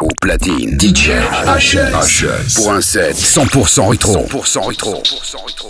Au platine, DJ HS. Pour un set 100% rétro. 100% rétro. 100% rétro.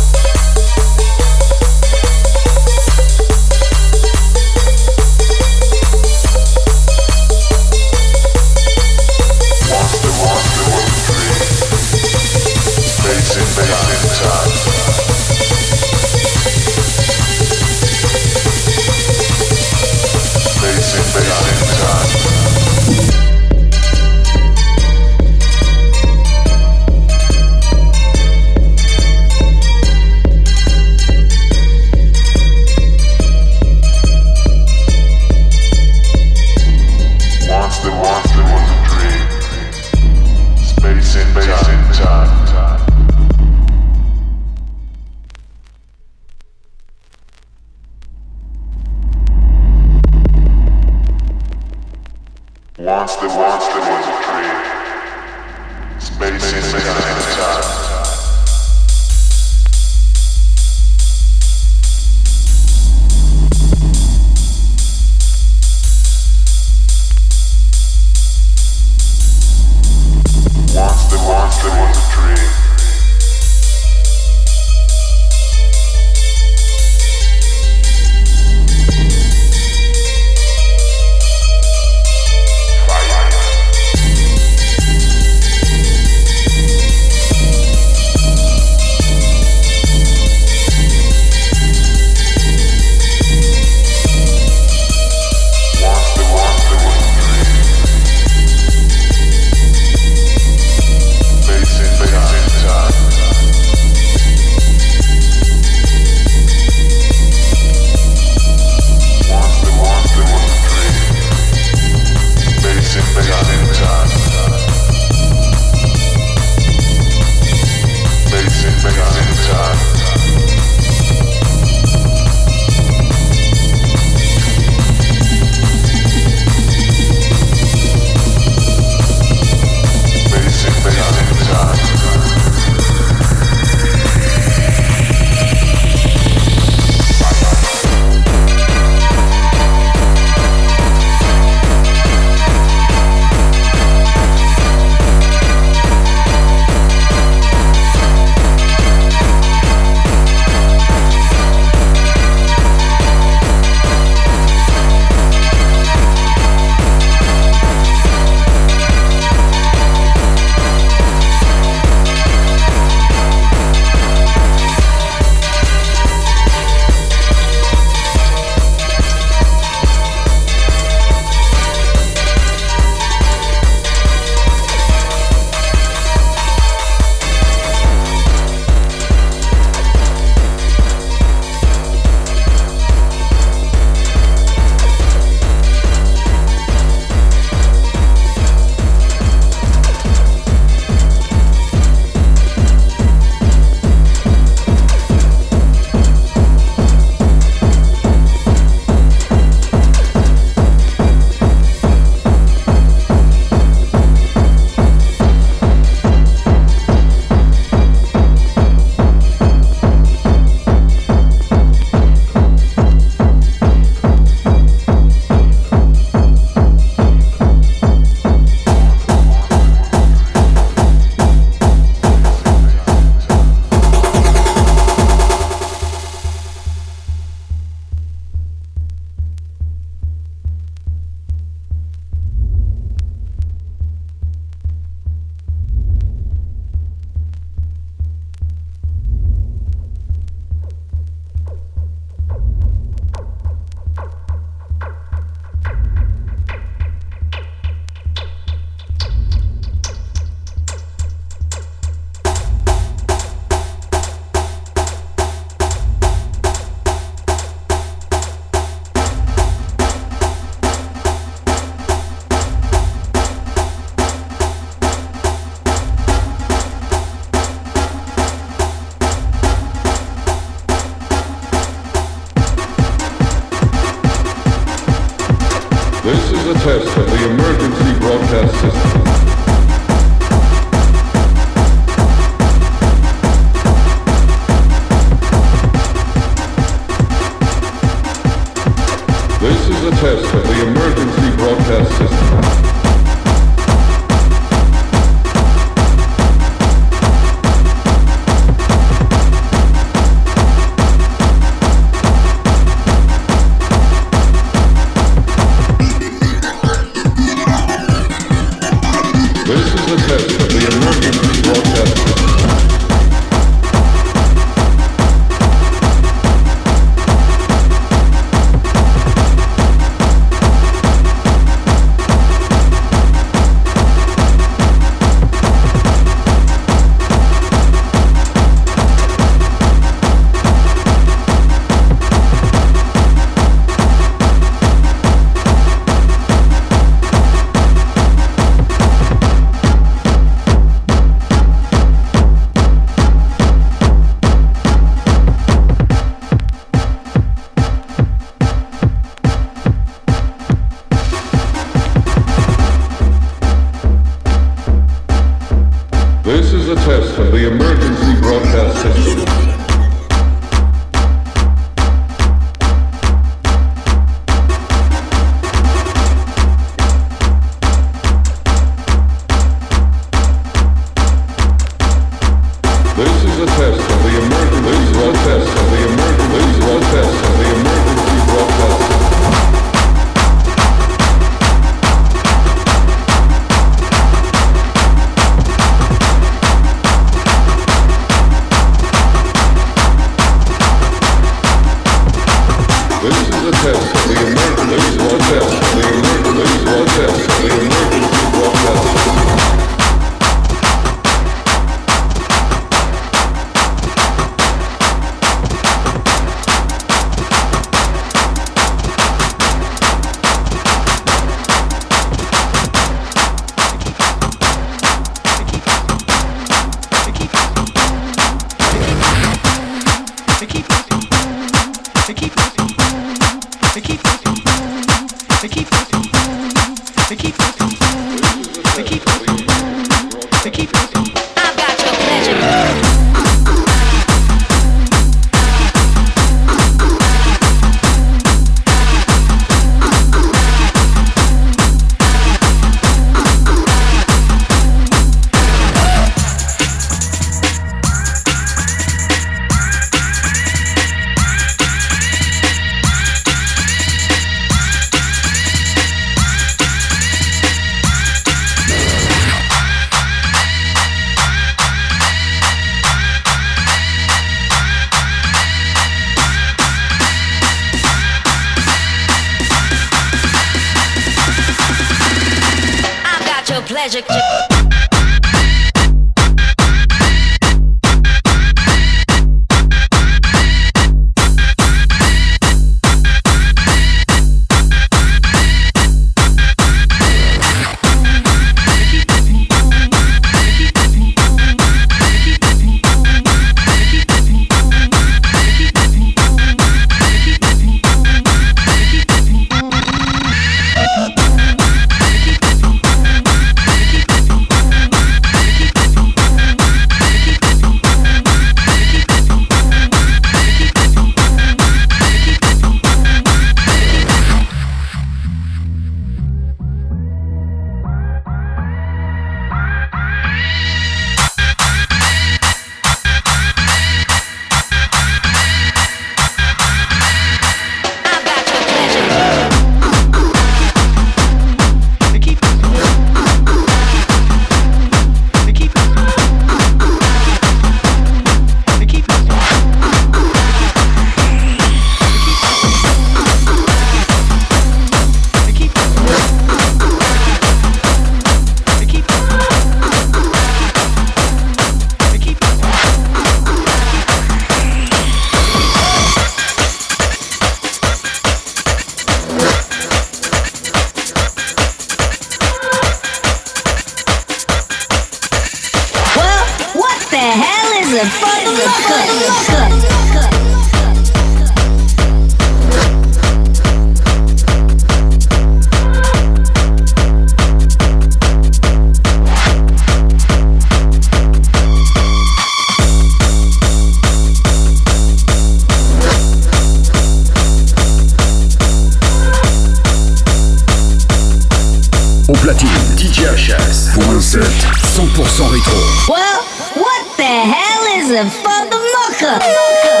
我的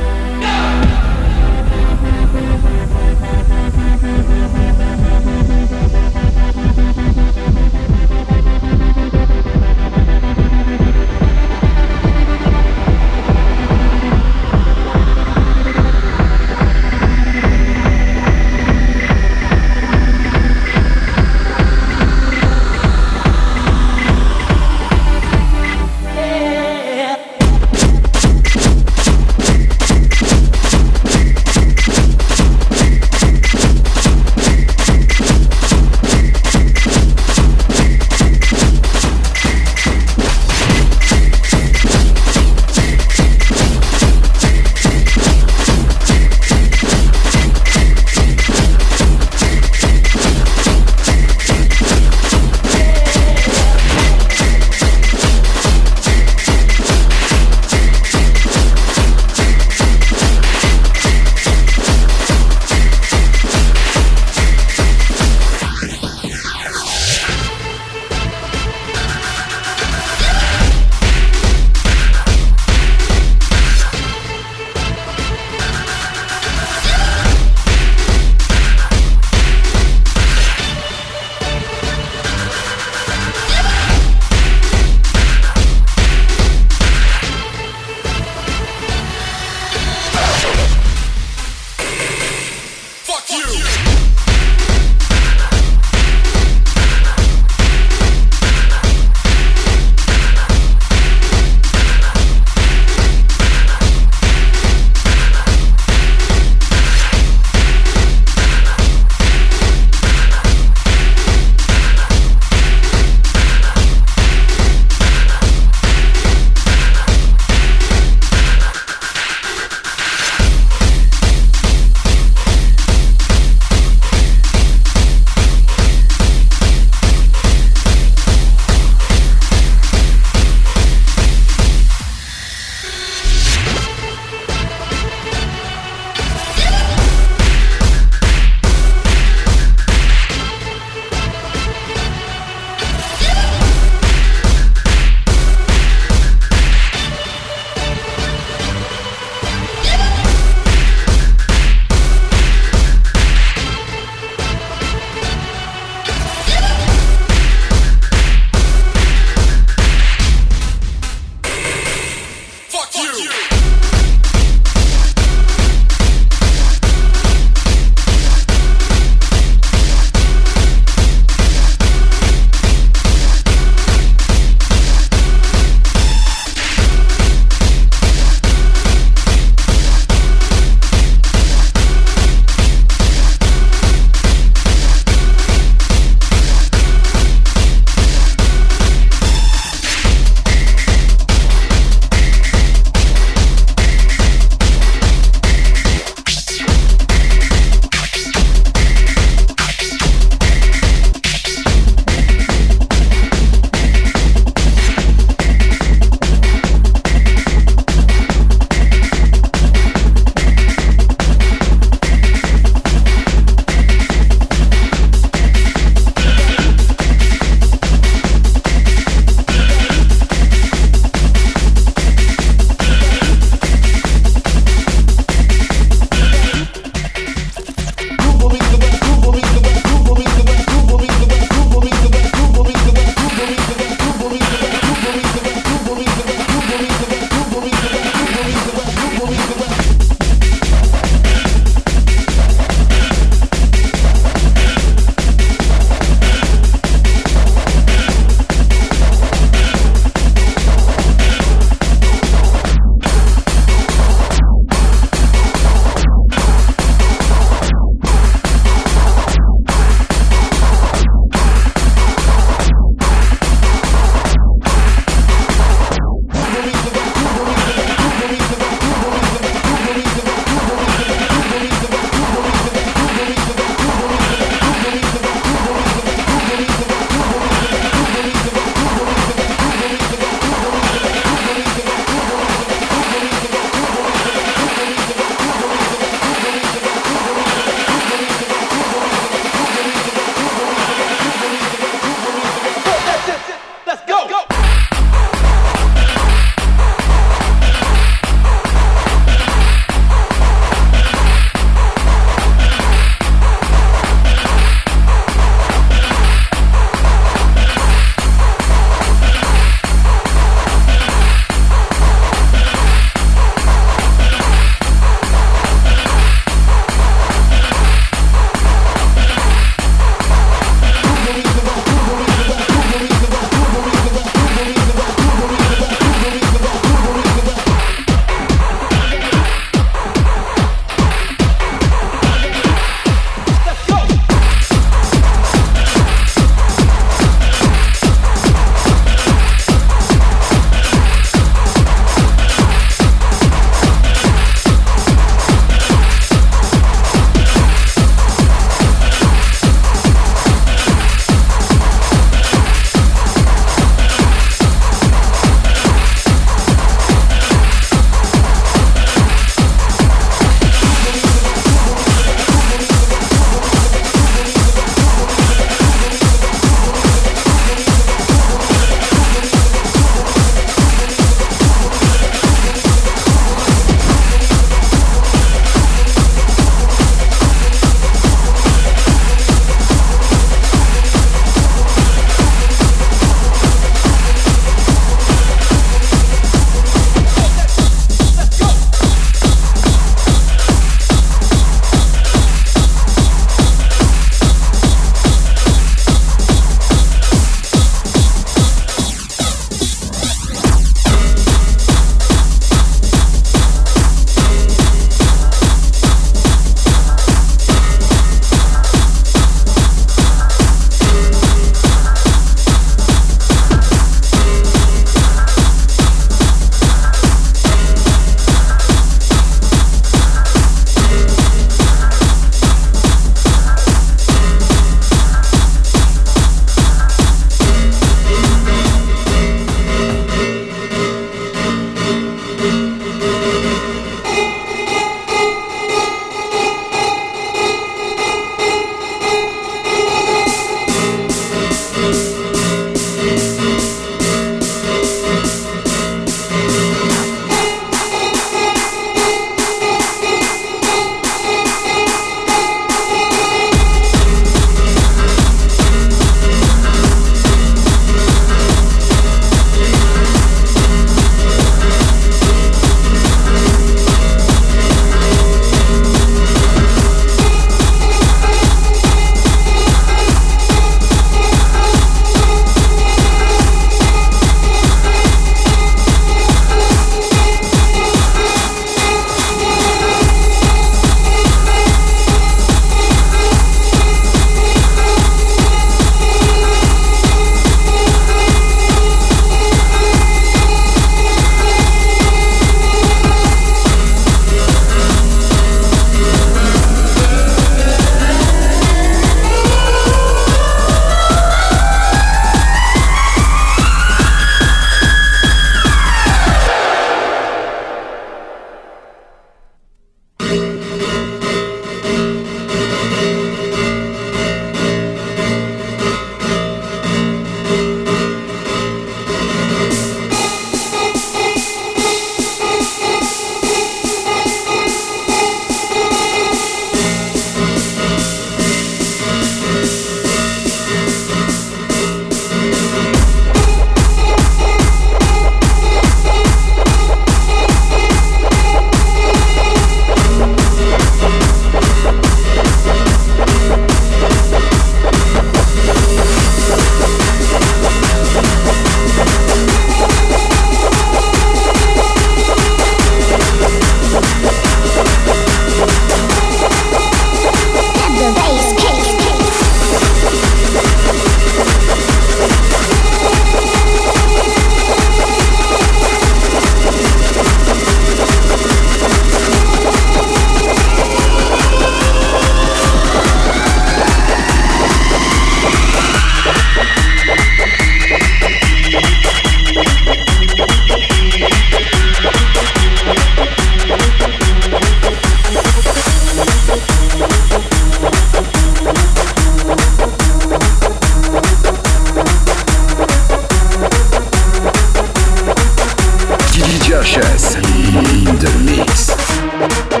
HS in the mix.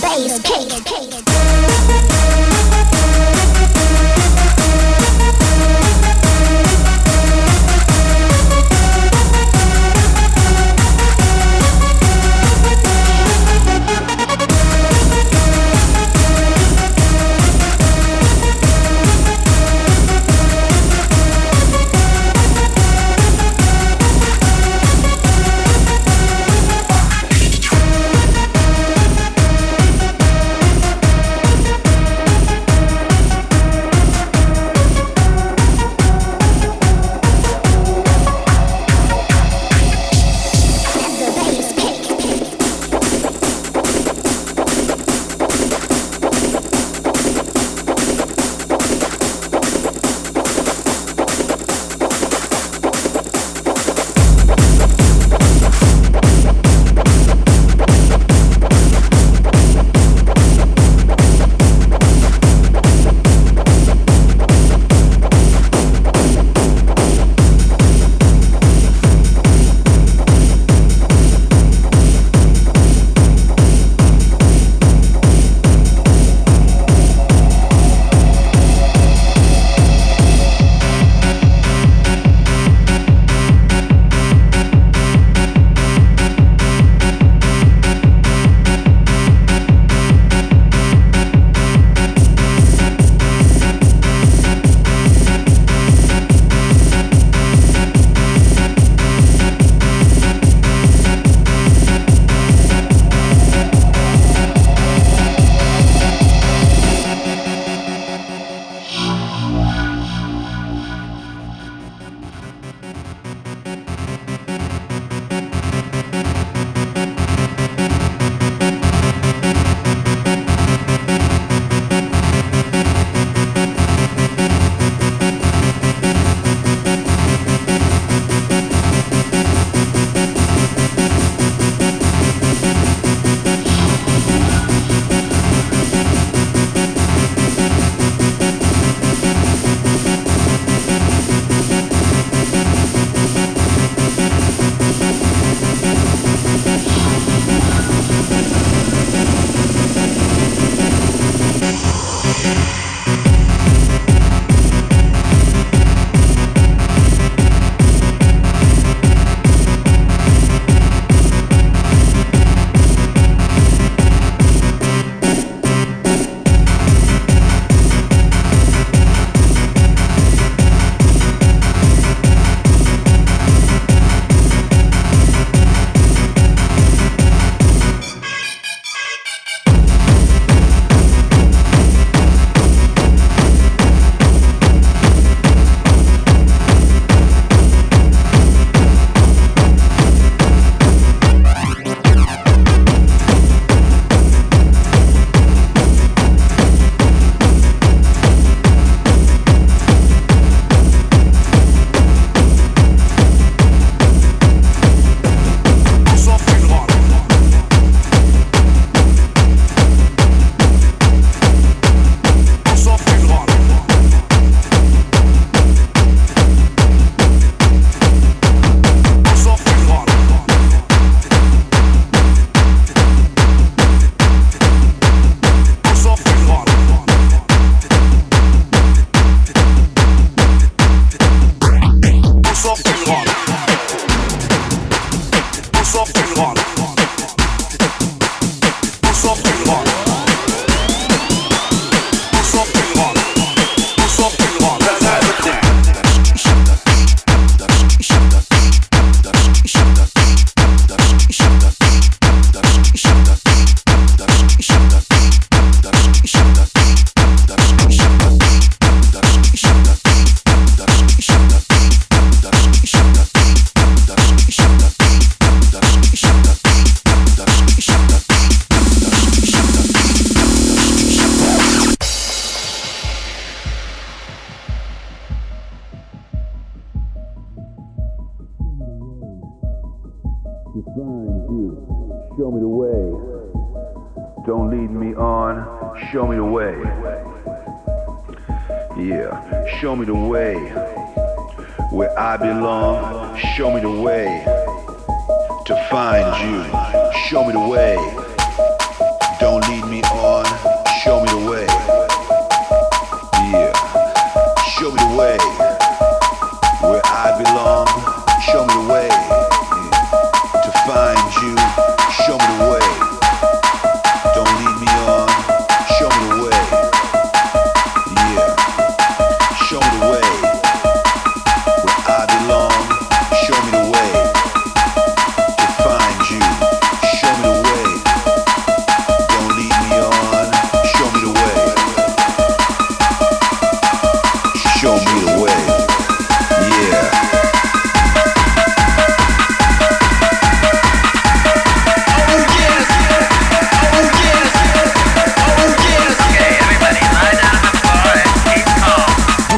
bass, kick, kick.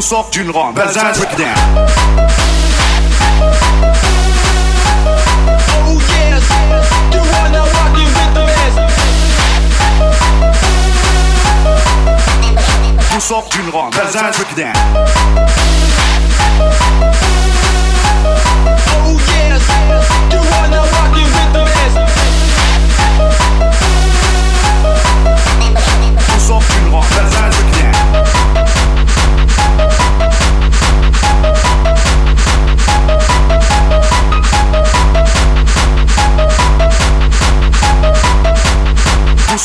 Sort d'une ronde, Bazin breakdown. On sort d'une ronde, Bazin breakdown. On sort d'une ronde,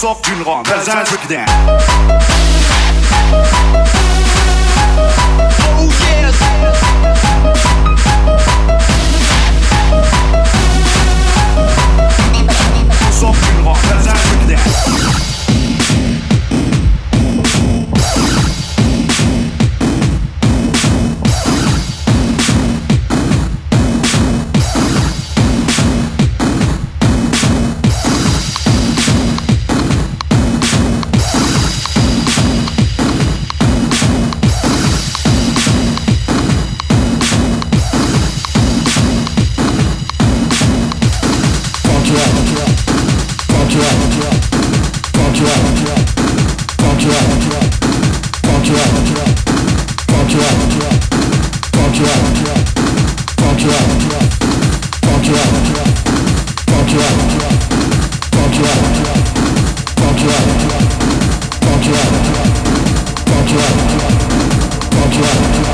Sort d'une ronde, Bazin breakdown. On sort d'une ronde, Bazin breakdown.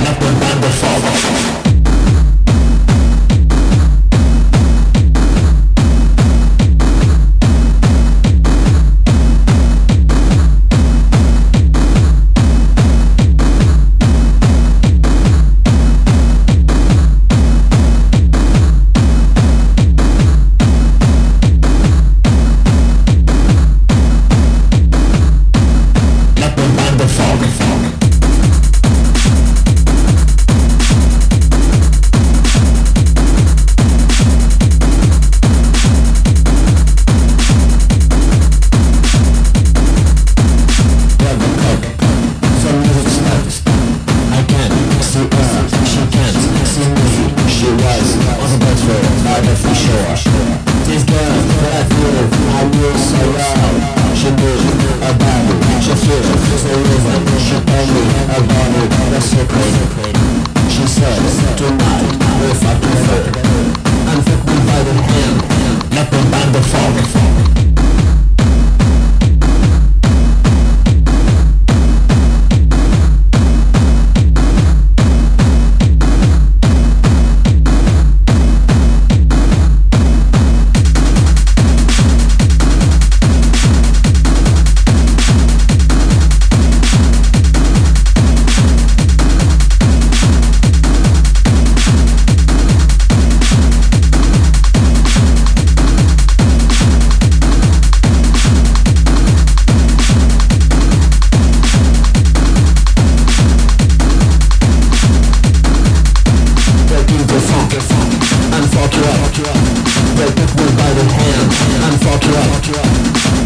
na ponta do fogo.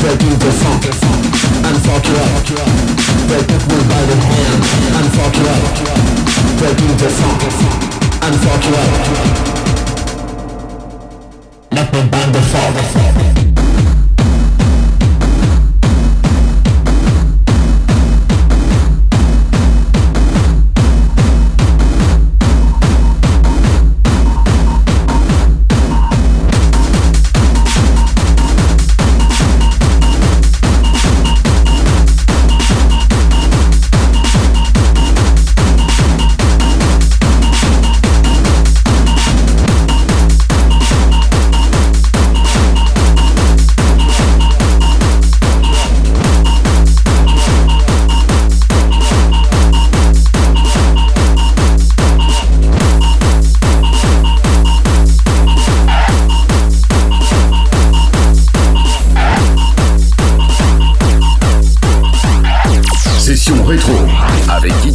They do the funk and fuck you up. They pick me by the hand and fuck you up. They do the funk and fuck you up. Let me bang the fuck.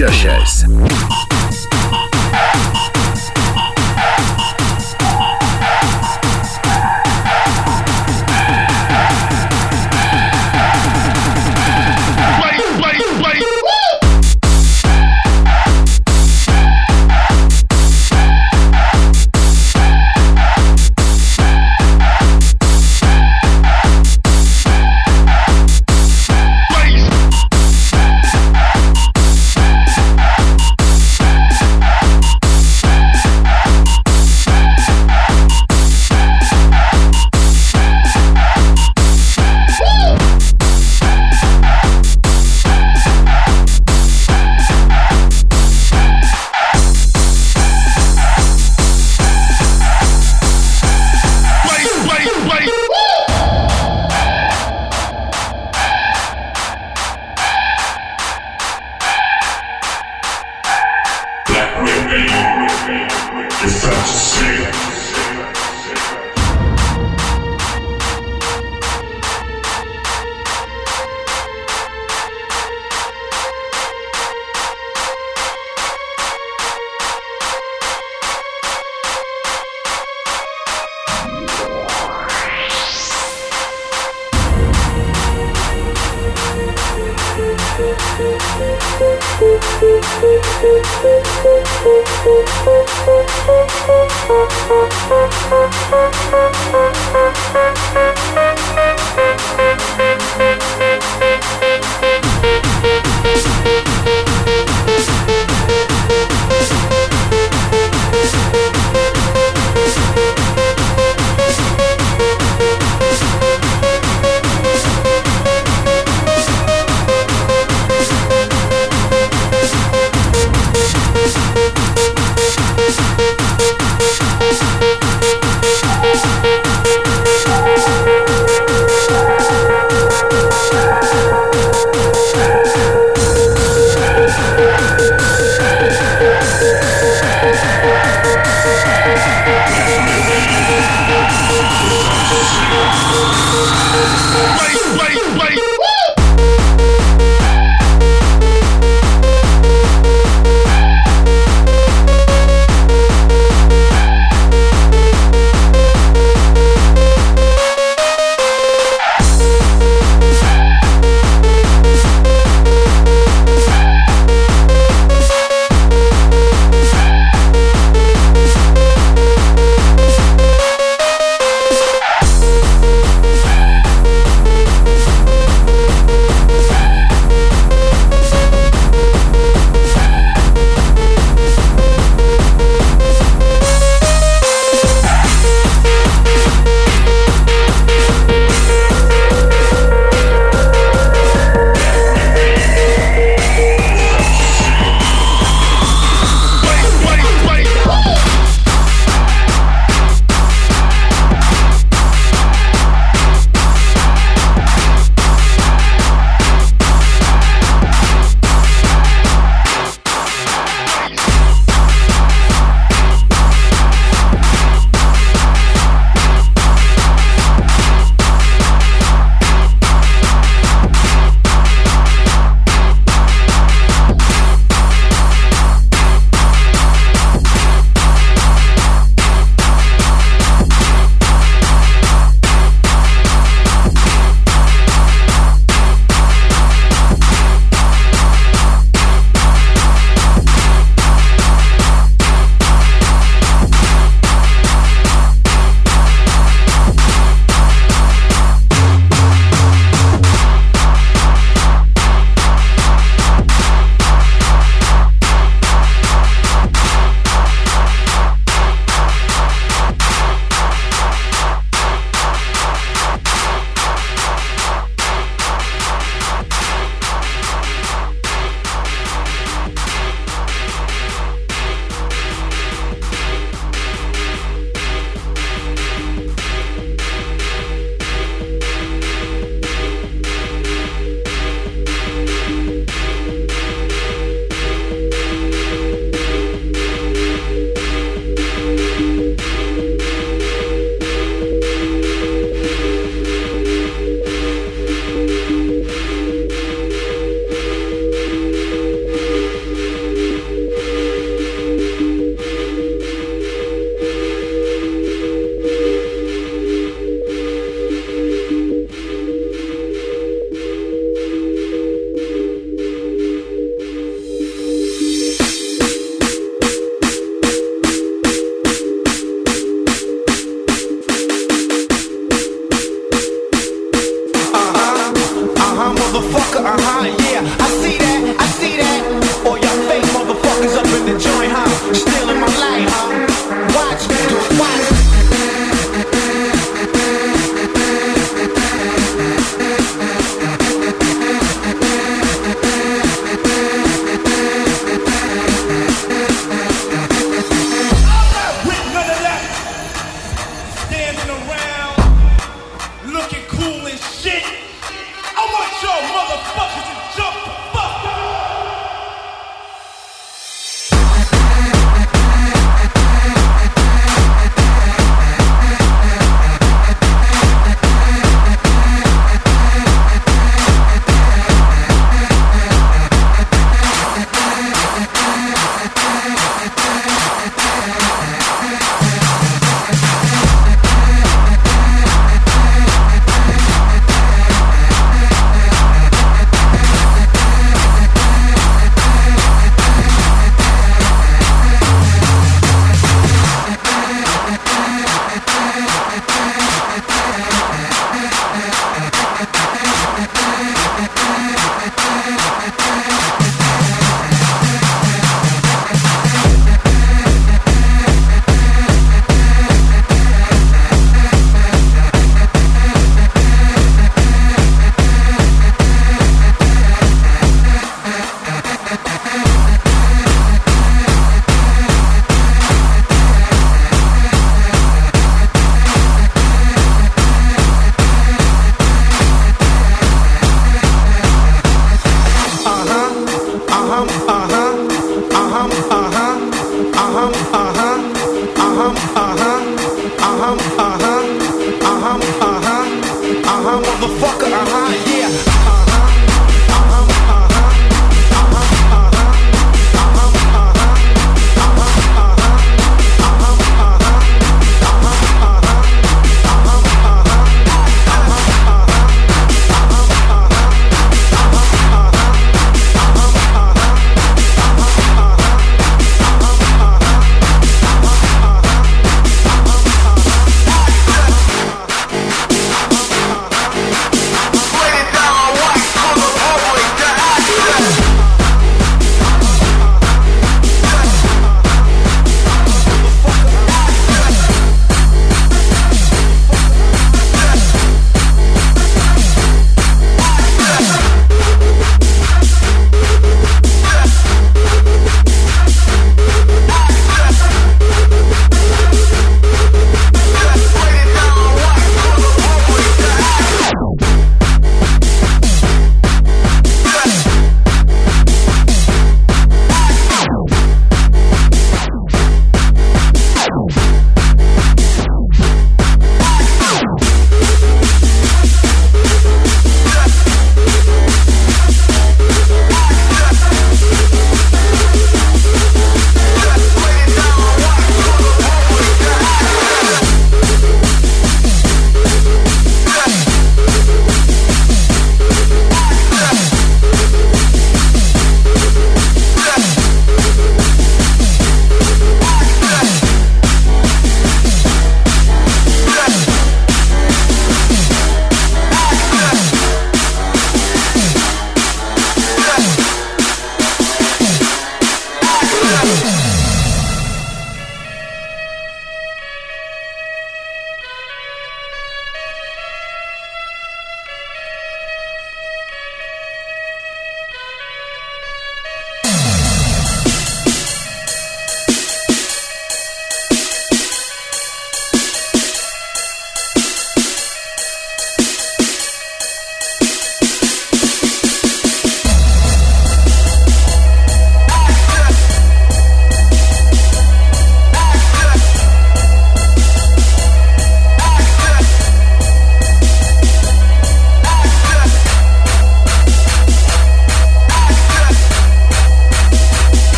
Jachas.